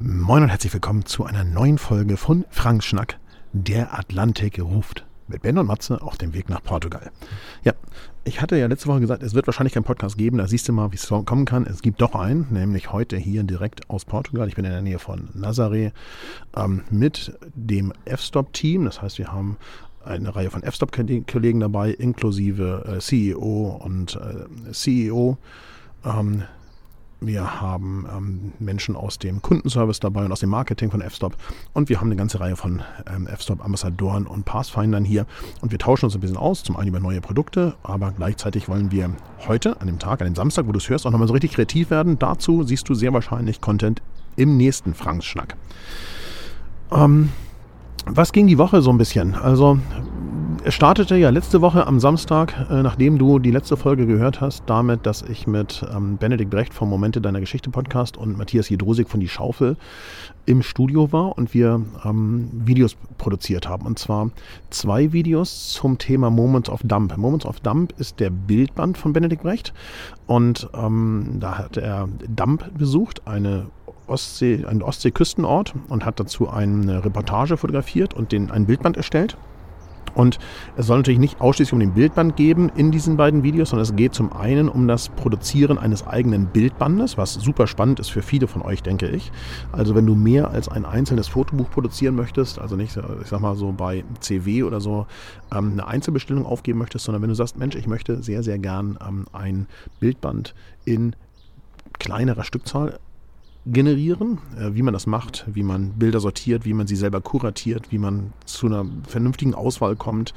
Moin und herzlich willkommen zu einer neuen Folge von Frank Schnack. Der Atlantik ruft. Mit Ben und Matze auf dem Weg nach Portugal. Ja, ich hatte ja letzte Woche gesagt, es wird wahrscheinlich keinen Podcast geben. Da siehst du mal, wie es kommen kann. Es gibt doch einen, nämlich heute hier direkt aus Portugal. Ich bin in der Nähe von Nazaré ähm, mit dem F-Stop-Team. Das heißt, wir haben eine Reihe von F-Stop-Kollegen dabei, inklusive äh, CEO und äh, CEO. Ähm, wir haben ähm, Menschen aus dem Kundenservice dabei und aus dem Marketing von F-Stop. Und wir haben eine ganze Reihe von ähm, F-Stop-Ambassadoren und Pathfindern hier. Und wir tauschen uns ein bisschen aus, zum einen über neue Produkte, aber gleichzeitig wollen wir heute, an dem Tag, an dem Samstag, wo du es hörst, auch nochmal so richtig kreativ werden. Dazu siehst du sehr wahrscheinlich Content im nächsten Franks-Schnack. Ähm, was ging die Woche so ein bisschen? Also es startete ja letzte Woche am Samstag, äh, nachdem du die letzte Folge gehört hast, damit, dass ich mit ähm, Benedikt Brecht vom Momente deiner Geschichte Podcast und Matthias Jedrosik von Die Schaufel im Studio war und wir ähm, Videos produziert haben. Und zwar zwei Videos zum Thema Moments of Dump. Moments of Dump ist der Bildband von Benedikt Brecht und ähm, da hat er Dump besucht, eine Ostsee, einen Ostseeküstenort und hat dazu eine Reportage fotografiert und den, ein Bildband erstellt. Und es soll natürlich nicht ausschließlich um den Bildband geben in diesen beiden Videos, sondern es geht zum einen um das Produzieren eines eigenen Bildbandes, was super spannend ist für viele von euch, denke ich. Also wenn du mehr als ein einzelnes Fotobuch produzieren möchtest, also nicht, ich sag mal so bei CW oder so, ähm, eine Einzelbestellung aufgeben möchtest, sondern wenn du sagst, Mensch, ich möchte sehr, sehr gern ähm, ein Bildband in kleinerer Stückzahl generieren, äh, wie man das macht, wie man Bilder sortiert, wie man sie selber kuratiert, wie man zu einer vernünftigen Auswahl kommt,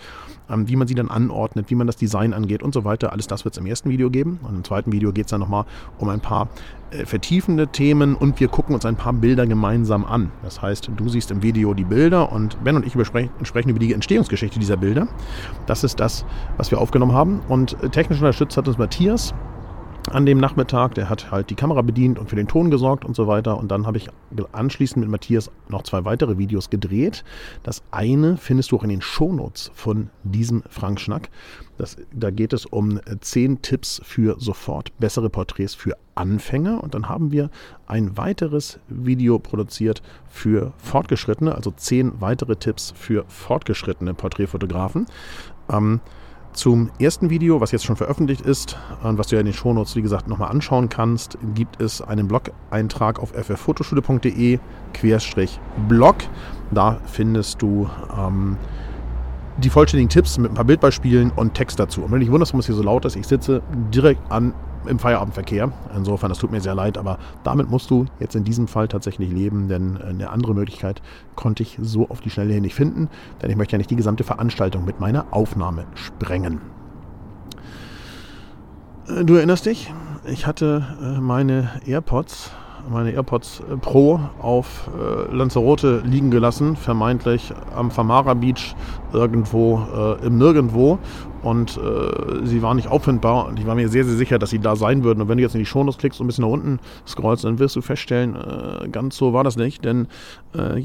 ähm, wie man sie dann anordnet, wie man das Design angeht und so weiter. Alles das wird es im ersten Video geben. Und im zweiten Video geht es dann nochmal um ein paar äh, vertiefende Themen und wir gucken uns ein paar Bilder gemeinsam an. Das heißt, du siehst im Video die Bilder und Ben und ich sprechen über die Entstehungsgeschichte dieser Bilder. Das ist das, was wir aufgenommen haben. Und äh, technisch unterstützt hat uns Matthias an dem Nachmittag. Der hat halt die Kamera bedient und für den Ton gesorgt und so weiter. Und dann habe ich anschließend mit Matthias noch zwei weitere Videos gedreht. Das eine findest du auch in den Shownotes von diesem Frank Schnack. Das, da geht es um zehn Tipps für sofort bessere Porträts für Anfänger. Und dann haben wir ein weiteres Video produziert für Fortgeschrittene, also zehn weitere Tipps für fortgeschrittene Porträtfotografen. Ähm, zum ersten Video, was jetzt schon veröffentlicht ist und was du ja in den Shownotes, wie gesagt, nochmal anschauen kannst, gibt es einen Blog-Eintrag auf fffotoschule.de-blog. Da findest du ähm, die vollständigen Tipps mit ein paar Bildbeispielen und Text dazu. Und wenn du dich wunderst, warum es hier so laut ist, ich sitze direkt an im Feierabendverkehr. Insofern, das tut mir sehr leid, aber damit musst du jetzt in diesem Fall tatsächlich leben, denn eine andere Möglichkeit konnte ich so auf die Schnelle hier nicht finden, denn ich möchte ja nicht die gesamte Veranstaltung mit meiner Aufnahme sprengen. Äh, du erinnerst dich? Ich hatte äh, meine AirPods meine AirPods äh, Pro auf äh, Lanzarote liegen gelassen, vermeintlich am Famara Beach irgendwo äh, im Nirgendwo. Und äh, sie waren nicht auffindbar und ich war mir sehr, sehr sicher, dass sie da sein würden. Und wenn du jetzt in die Shownotes klickst und ein bisschen nach unten scrollst, dann wirst du feststellen, äh, ganz so war das nicht, denn äh,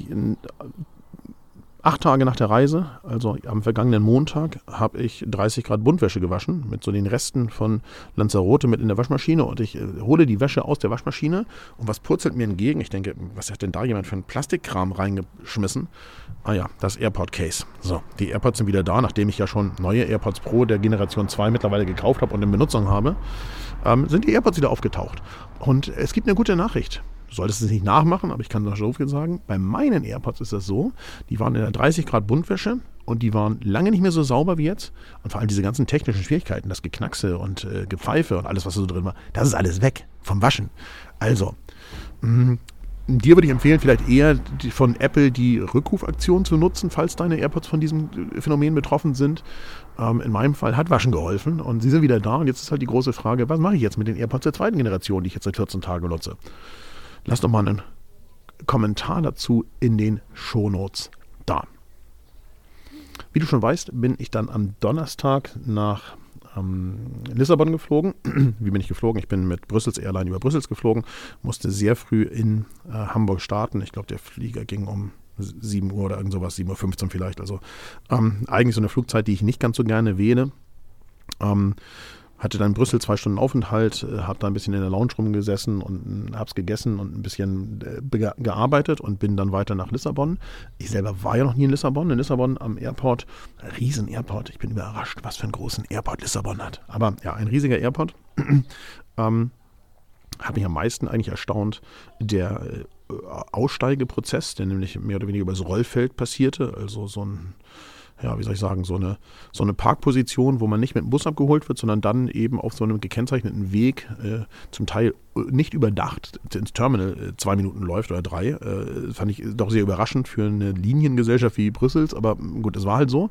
Acht Tage nach der Reise, also am vergangenen Montag, habe ich 30 Grad Buntwäsche gewaschen mit so den Resten von Lanzarote mit in der Waschmaschine und ich äh, hole die Wäsche aus der Waschmaschine und was purzelt mir entgegen? Ich denke, was hat denn da jemand für einen Plastikkram reingeschmissen? Ah ja, das AirPod Case. So, die AirPods sind wieder da, nachdem ich ja schon neue AirPods Pro der Generation 2 mittlerweile gekauft habe und in Benutzung habe, ähm, sind die AirPods wieder aufgetaucht. Und es gibt eine gute Nachricht. Du solltest es nicht nachmachen, aber ich kann das so viel sagen. Bei meinen AirPods ist das so, die waren in der 30 Grad Buntwäsche und die waren lange nicht mehr so sauber wie jetzt. Und vor allem diese ganzen technischen Schwierigkeiten, das Geknackse und äh, Gepfeife und alles, was so drin war, das ist alles weg vom Waschen. Also, mh, mm, dir würde ich empfehlen, vielleicht eher von Apple die Rückrufaktion zu nutzen, falls deine AirPods von diesem Phänomen betroffen sind. Ähm, in meinem Fall hat Waschen geholfen und sie sind wieder da. Und jetzt ist halt die große Frage, was mache ich jetzt mit den AirPods der zweiten Generation, die ich jetzt seit 14 Tagen nutze? Lass doch mal einen Kommentar dazu in den Shownotes da. Wie du schon weißt, bin ich dann am Donnerstag nach ähm, Lissabon geflogen. Wie bin ich geflogen? Ich bin mit Brüssels Airline über Brüssels geflogen, musste sehr früh in äh, Hamburg starten. Ich glaube, der Flieger ging um 7 Uhr oder irgend sowas, 7.15 Uhr vielleicht. Also ähm, eigentlich so eine Flugzeit, die ich nicht ganz so gerne wähle. Ähm, hatte dann in Brüssel zwei Stunden Aufenthalt, äh, habe da ein bisschen in der Lounge rumgesessen und habe es gegessen und ein bisschen äh, gearbeitet und bin dann weiter nach Lissabon. Ich selber war ja noch nie in Lissabon. In Lissabon am Airport, riesen Airport. Ich bin überrascht, was für einen großen Airport Lissabon hat. Aber ja, ein riesiger Airport. ähm, hat mich am meisten eigentlich erstaunt, der äh, Aussteigeprozess, der nämlich mehr oder weniger über das Rollfeld passierte, also so ein ja, wie soll ich sagen, so eine, so eine Parkposition, wo man nicht mit dem Bus abgeholt wird, sondern dann eben auf so einem gekennzeichneten Weg, äh, zum Teil äh, nicht überdacht, ins Terminal äh, zwei Minuten läuft oder drei. Äh, fand ich doch sehr überraschend für eine Liniengesellschaft wie Brüssels, aber gut, es war halt so.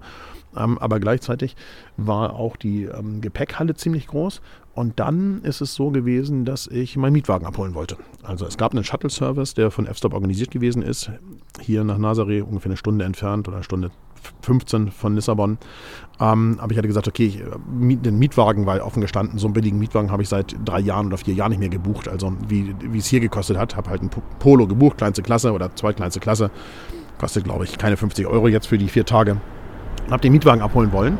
Ähm, aber gleichzeitig war auch die ähm, Gepäckhalle ziemlich groß. Und dann ist es so gewesen, dass ich meinen Mietwagen abholen wollte. Also es gab einen Shuttle-Service, der von F-Stop organisiert gewesen ist, hier nach Nazaré, ungefähr eine Stunde entfernt oder eine Stunde 15 von Lissabon. Ähm, aber ich hatte gesagt, okay, ich, äh, den Mietwagen war offen gestanden. So einen billigen Mietwagen habe ich seit drei Jahren oder vier Jahren nicht mehr gebucht. Also wie, wie es hier gekostet hat, habe halt ein Polo gebucht, kleinste Klasse oder zweitkleinste Klasse. Kostet, glaube ich, keine 50 Euro jetzt für die vier Tage habe den Mietwagen abholen wollen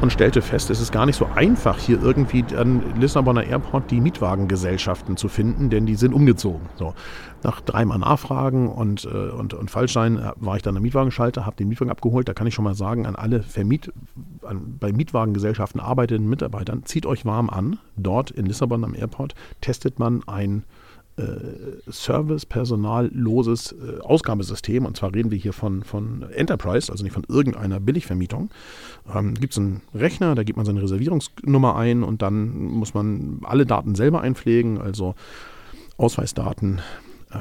und stellte fest, es ist gar nicht so einfach, hier irgendwie an Lissabonner Airport die Mietwagengesellschaften zu finden, denn die sind umgezogen. So, nach dreimal Nachfragen und, äh, und, und Fallschein äh, war ich dann am Mietwagenschalter, habe den Mietwagen abgeholt. Da kann ich schon mal sagen, an alle Vermiet, an, bei Mietwagengesellschaften arbeitenden Mitarbeitern, zieht euch warm an. Dort in Lissabon am Airport testet man ein äh, servicepersonalloses äh, Ausgabesystem. Und zwar reden wir hier von, von Enterprise, also nicht von irgendeiner Billigvermietung. Ähm, Gibt es einen Rechner, da gibt man seine Reservierungsnummer ein und dann muss man alle Daten selber einpflegen, also Ausweisdaten,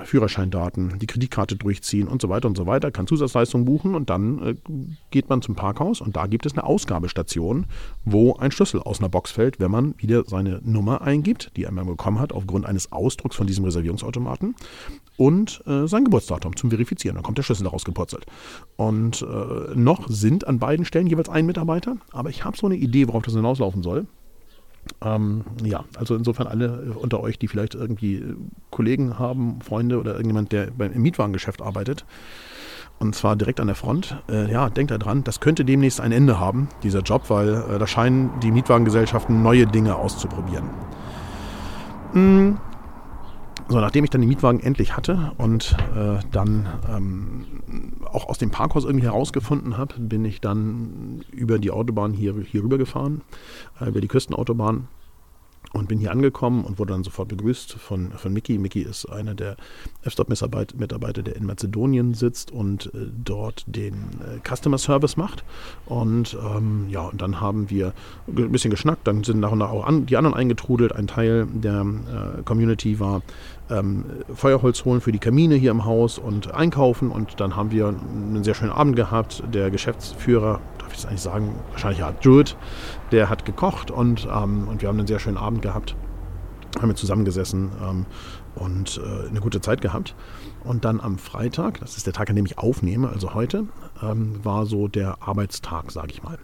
Führerscheindaten, die Kreditkarte durchziehen und so weiter und so weiter, kann Zusatzleistungen buchen und dann äh, geht man zum Parkhaus und da gibt es eine Ausgabestation, wo ein Schlüssel aus einer Box fällt, wenn man wieder seine Nummer eingibt, die er einmal bekommen hat aufgrund eines Ausdrucks von diesem Reservierungsautomaten und äh, sein Geburtsdatum zum Verifizieren. Dann kommt der Schlüssel daraus gepurzelt. Und äh, noch sind an beiden Stellen jeweils ein Mitarbeiter, aber ich habe so eine Idee, worauf das hinauslaufen soll. Ähm, ja, also insofern alle unter euch, die vielleicht irgendwie Kollegen haben, Freunde oder irgendjemand, der beim Mietwagengeschäft arbeitet, und zwar direkt an der Front. Äh, ja, denkt daran, das könnte demnächst ein Ende haben, dieser Job, weil äh, da scheinen die Mietwagengesellschaften neue Dinge auszuprobieren. Mhm. So, nachdem ich dann den Mietwagen endlich hatte und äh, dann ähm, auch aus dem Parkhaus irgendwie herausgefunden habe, bin ich dann über die Autobahn hier, hier rüber gefahren, äh, über die Küstenautobahn und bin hier angekommen und wurde dann sofort begrüßt von, von Mickey. Mickey ist einer der F-Stop-Mitarbeiter, der in Mazedonien sitzt und äh, dort den äh, Customer Service macht. Und ähm, ja, und dann haben wir ein bisschen geschnackt, dann sind nach und nach auch an, die anderen eingetrudelt. Ein Teil der äh, Community war ähm, Feuerholz holen für die Kamine hier im Haus und einkaufen. Und dann haben wir einen sehr schönen Abend gehabt. Der Geschäftsführer, darf ich das eigentlich sagen, wahrscheinlich ja, Druid, der hat gekocht und, ähm, und wir haben einen sehr schönen Abend gehabt. Haben wir zusammengesessen ähm, und äh, eine gute Zeit gehabt. Und dann am Freitag, das ist der Tag, an dem ich aufnehme, also heute, ähm, war so der Arbeitstag, sage ich mal.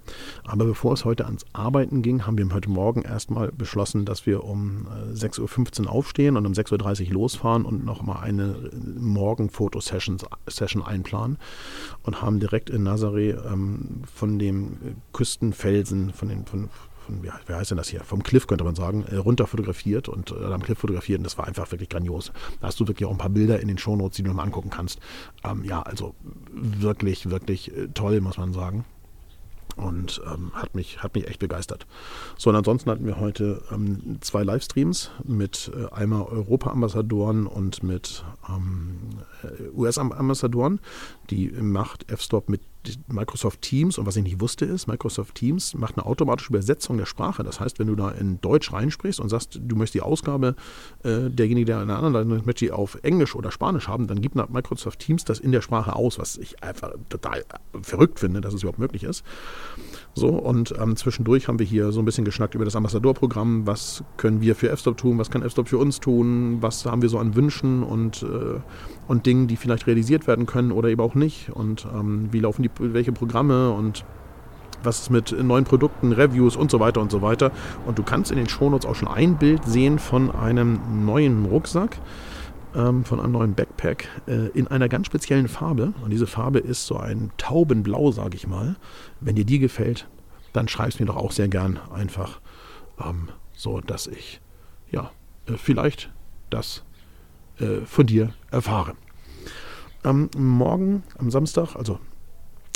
Aber bevor es heute ans Arbeiten ging, haben wir heute Morgen erstmal beschlossen, dass wir um äh, 6.15 Uhr aufstehen und um 6.30 Uhr losfahren und nochmal eine Morgen-Fotosession Session einplanen und haben direkt in Nazaré ähm, von dem Küstenfelsen, von den, von, von, wie, wie heißt denn das hier, vom Cliff könnte man sagen, äh, runter fotografiert und äh, am Cliff fotografiert und das war einfach wirklich grandios. Da hast du wirklich auch ein paar Bilder in den Shownotes, die du mal angucken kannst. Ähm, ja, also wirklich, wirklich äh, toll, muss man sagen und ähm, hat, mich, hat mich echt begeistert. So, und ansonsten hatten wir heute ähm, zwei Livestreams mit äh, einmal Europa-Ambassadoren und mit ähm, äh, US-Ambassadoren. Die macht F-Stop mit Microsoft Teams und was ich nicht wusste ist, Microsoft Teams macht eine automatische Übersetzung der Sprache. Das heißt, wenn du da in Deutsch reinsprichst und sagst, du möchtest die Ausgabe äh, derjenige, der in der anderen Leitung möchte auf Englisch oder Spanisch haben, dann gibt Microsoft Teams das in der Sprache aus, was ich einfach total verrückt finde, dass es überhaupt möglich ist. So, und ähm, zwischendurch haben wir hier so ein bisschen geschnackt über das Ambassadorprogramm. Was können wir für F-Stop tun? Was kann F-Stop für uns tun? Was haben wir so an Wünschen und, äh, und Dingen, die vielleicht realisiert werden können oder eben auch nicht? Und ähm, wie laufen die, welche Programme und was ist mit neuen Produkten, Reviews und so weiter und so weiter. Und du kannst in den Shownotes auch schon ein Bild sehen von einem neuen Rucksack, ähm, von einem neuen Backpack äh, in einer ganz speziellen Farbe. Und diese Farbe ist so ein Taubenblau, sage ich mal. Wenn dir die gefällt, dann schreib es mir doch auch sehr gern einfach. Ähm, so dass ich ja äh, vielleicht das äh, von dir erfahre. Ähm, morgen, am Samstag, also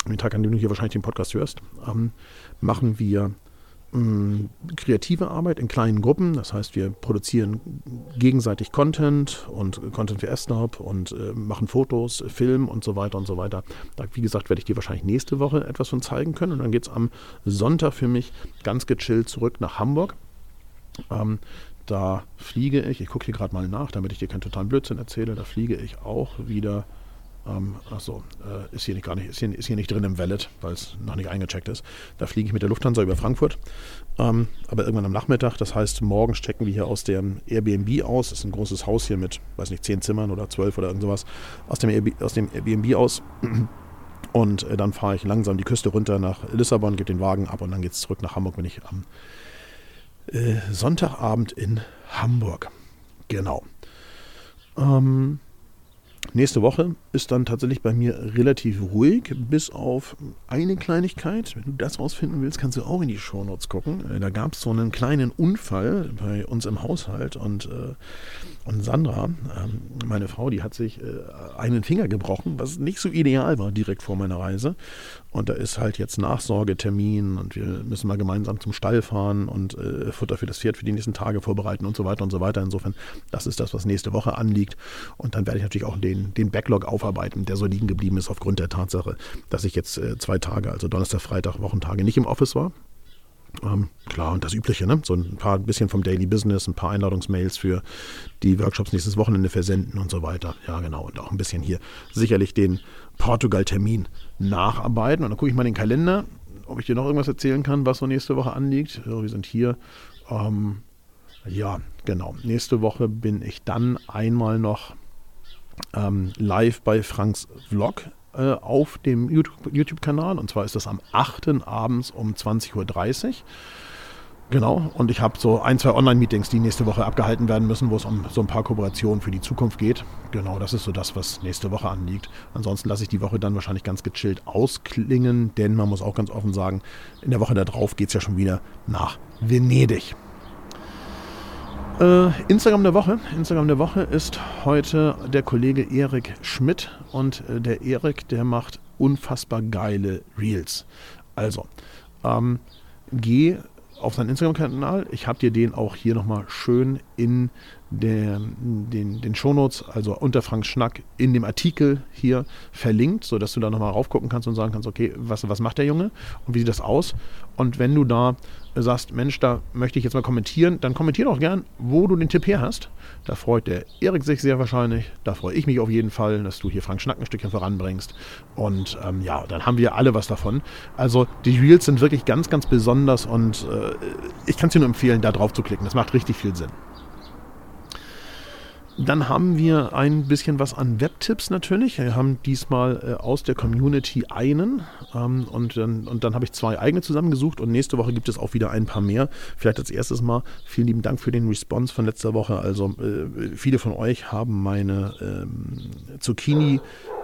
den Tag, an dem du hier wahrscheinlich den Podcast hörst, ähm, machen wir ähm, kreative Arbeit in kleinen Gruppen. Das heißt, wir produzieren gegenseitig Content und Content für S-Stop und äh, machen Fotos, Film und so weiter und so weiter. Da, wie gesagt, werde ich dir wahrscheinlich nächste Woche etwas von zeigen können. Und dann geht es am Sonntag für mich ganz gechillt zurück nach Hamburg. Ähm, da fliege ich, ich gucke hier gerade mal nach, damit ich dir keinen totalen Blödsinn erzähle, da fliege ich auch wieder ähm, achso, äh, ist hier nicht gar nicht, ist hier, ist hier nicht drin im Wallet, weil es noch nicht eingecheckt ist. Da fliege ich mit der Lufthansa über Frankfurt. Ähm, aber irgendwann am Nachmittag, das heißt, morgens checken wir hier aus dem Airbnb aus. Das ist ein großes Haus hier mit, weiß nicht, zehn Zimmern oder zwölf oder irgend sowas. Aus dem, Airbnb, aus dem Airbnb aus. Und äh, dann fahre ich langsam die Küste runter nach Lissabon, gebe den Wagen ab und dann geht es zurück nach Hamburg, bin ich am äh, Sonntagabend in Hamburg. Genau. Ähm, Nächste Woche ist dann tatsächlich bei mir relativ ruhig, bis auf eine Kleinigkeit. Wenn du das rausfinden willst, kannst du auch in die Shownotes gucken. Äh, da gab es so einen kleinen Unfall bei uns im Haushalt und, äh, und Sandra, ähm, meine Frau, die hat sich äh, einen Finger gebrochen, was nicht so ideal war direkt vor meiner Reise. Und da ist halt jetzt Nachsorgetermin und wir müssen mal gemeinsam zum Stall fahren und äh, Futter für das Pferd für die nächsten Tage vorbereiten und so weiter und so weiter. Insofern, das ist das, was nächste Woche anliegt. Und dann werde ich natürlich auch den, den Backlog aufarbeiten, der so liegen geblieben ist aufgrund der Tatsache, dass ich jetzt äh, zwei Tage, also Donnerstag, Freitag, Wochentage nicht im Office war. Ähm, klar, und das Übliche, ne? So ein paar bisschen vom Daily Business, ein paar Einladungsmails für die Workshops nächstes Wochenende versenden und so weiter. Ja, genau. Und auch ein bisschen hier sicherlich den Portugal-Termin nacharbeiten. Und dann gucke ich mal den Kalender, ob ich dir noch irgendwas erzählen kann, was so nächste Woche anliegt. wir sind hier. Ähm, ja, genau. Nächste Woche bin ich dann einmal noch ähm, live bei Franks Vlog äh, auf dem YouTube-Kanal. und zwar ist das am 8. abends um 20.30 Uhr. Genau, und ich habe so ein, zwei Online-Meetings, die nächste Woche abgehalten werden müssen, wo es um so ein paar Kooperationen für die Zukunft geht. Genau, das ist so das, was nächste Woche anliegt. Ansonsten lasse ich die Woche dann wahrscheinlich ganz gechillt ausklingen, denn man muss auch ganz offen sagen, in der Woche darauf geht es ja schon wieder nach Venedig. Äh, Instagram der Woche. Instagram der Woche ist heute der Kollege Erik Schmidt und äh, der Erik, der macht unfassbar geile Reels. Also, ähm, geh auf seinen Instagram-Kanal. Ich habe dir den auch hier nochmal schön in der, den, den Shownotes, also unter Frank Schnack, in dem Artikel hier verlinkt, sodass du da nochmal raufgucken kannst und sagen kannst, okay, was, was macht der Junge und wie sieht das aus? Und wenn du da sagst, Mensch, da möchte ich jetzt mal kommentieren, dann kommentier doch gern, wo du den Tipp her hast. Da freut der Erik sich sehr wahrscheinlich. Da freue ich mich auf jeden Fall, dass du hier Frank Schnack ein Stückchen voranbringst. Und ähm, ja, dann haben wir alle was davon. Also die Reels sind wirklich ganz, ganz besonders und äh, ich kann es dir nur empfehlen, da drauf zu klicken. Das macht richtig viel Sinn. Dann haben wir ein bisschen was an Webtipps natürlich. Wir haben diesmal äh, aus der Community einen ähm, und dann, und dann habe ich zwei eigene zusammengesucht und nächste Woche gibt es auch wieder ein paar mehr. Vielleicht als erstes mal vielen lieben Dank für den Response von letzter Woche. Also äh, viele von euch haben meine ähm, Zucchini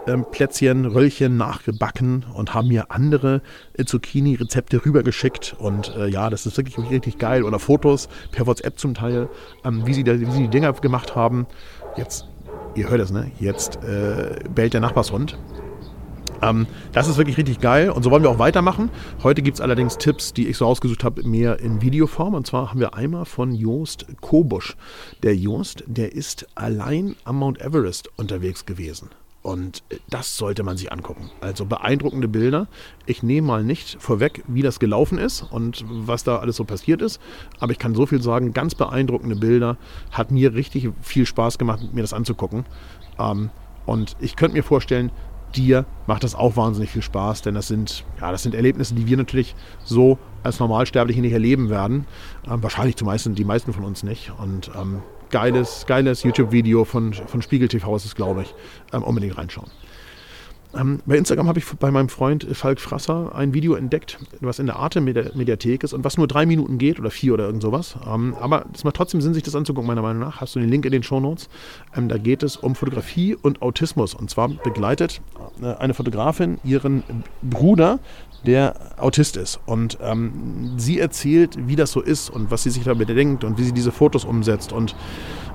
ähm, Plätzchen, Röllchen nachgebacken und haben mir andere äh, Zucchini-Rezepte rübergeschickt. Und äh, ja, das ist wirklich richtig geil. Oder Fotos per WhatsApp zum Teil, ähm, wie, sie da, wie sie die Dinger gemacht haben. Jetzt, ihr hört es, ne? Jetzt äh, bellt der Nachbarshund. Ähm, das ist wirklich richtig geil und so wollen wir auch weitermachen. Heute gibt es allerdings Tipps, die ich so ausgesucht habe, mehr in Videoform. Und zwar haben wir einmal von Joost Kobusch. Der Joost, der ist allein am Mount Everest unterwegs gewesen. Und das sollte man sich angucken. Also beeindruckende Bilder. Ich nehme mal nicht vorweg, wie das gelaufen ist und was da alles so passiert ist. Aber ich kann so viel sagen, ganz beeindruckende Bilder. Hat mir richtig viel Spaß gemacht, mir das anzugucken. Ähm, und ich könnte mir vorstellen, dir macht das auch wahnsinnig viel Spaß, denn das sind, ja, das sind Erlebnisse, die wir natürlich so als Normalsterbliche nicht erleben werden. Ähm, wahrscheinlich die meisten, die meisten von uns nicht. Und ähm, geiles, geiles YouTube-Video von, von Spiegel TV ist es, glaube ich. Ähm, unbedingt reinschauen. Ähm, bei Instagram habe ich bei meinem Freund Falk Frasser ein Video entdeckt, was in der Arte-Mediathek ist und was nur drei Minuten geht oder vier oder irgend sowas. Ähm, aber es macht trotzdem Sinn, sich das anzugucken, meiner Meinung nach. Hast du den Link in den Shownotes? Ähm, da geht es um Fotografie und Autismus. Und zwar begleitet äh, eine Fotografin ihren Bruder, der Autist ist. Und ähm, sie erzählt, wie das so ist und was sie sich damit denkt und wie sie diese Fotos umsetzt und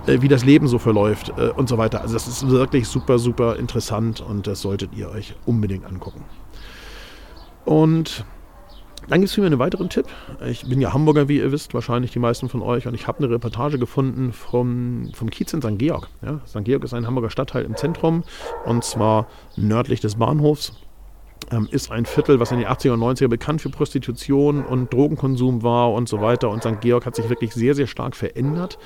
äh, wie das Leben so verläuft äh, und so weiter. Also das ist wirklich super, super interessant und das solltet ihr euch unbedingt angucken. Und dann gibt es für mich einen weiteren Tipp. Ich bin ja Hamburger, wie ihr wisst, wahrscheinlich die meisten von euch. Und ich habe eine Reportage gefunden vom, vom Kiez in St. Georg. Ja, St. Georg ist ein Hamburger Stadtteil im Zentrum und zwar nördlich des Bahnhofs ist ein Viertel, was in den 80er und 90er bekannt für Prostitution und Drogenkonsum war und so weiter. Und St. Georg hat sich wirklich sehr, sehr stark verändert.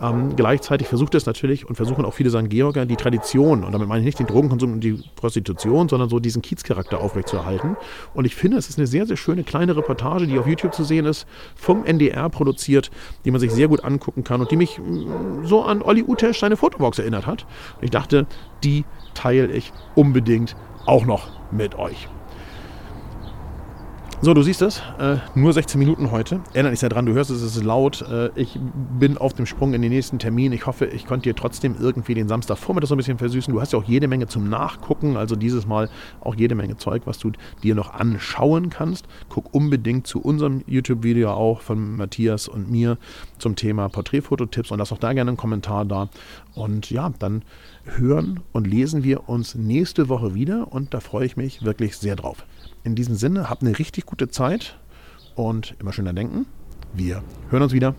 Ähm, gleichzeitig versucht es natürlich und versuchen auch viele St. Georger die Tradition, und damit meine ich nicht den Drogenkonsum und die Prostitution, sondern so diesen Kiezcharakter aufrechtzuerhalten. Und ich finde, es ist eine sehr, sehr schöne kleine Reportage, die auf YouTube zu sehen ist, vom NDR produziert, die man sich sehr gut angucken kann und die mich mm, so an Olli Utesch seine Fotobox erinnert hat. Und ich dachte, die teile ich unbedingt auch noch mit euch. So, du siehst es, äh, nur 16 Minuten heute. Erinnere dich daran, du hörst es, es ist laut. Äh, ich bin auf dem Sprung in den nächsten Termin. Ich hoffe, ich konnte dir trotzdem irgendwie den Samstagvormittag so ein bisschen versüßen. Du hast ja auch jede Menge zum Nachgucken, also dieses Mal auch jede Menge Zeug, was du dir noch anschauen kannst. Guck unbedingt zu unserem YouTube-Video auch von Matthias und mir zum Thema Porträtfototipps und lass auch da gerne einen Kommentar da. Und ja, dann hören und lesen wir uns nächste Woche wieder und da freue ich mich wirklich sehr drauf. In diesem Sinne, habt eine richtig gute Zeit und immer schön denken. Wir hören uns wieder.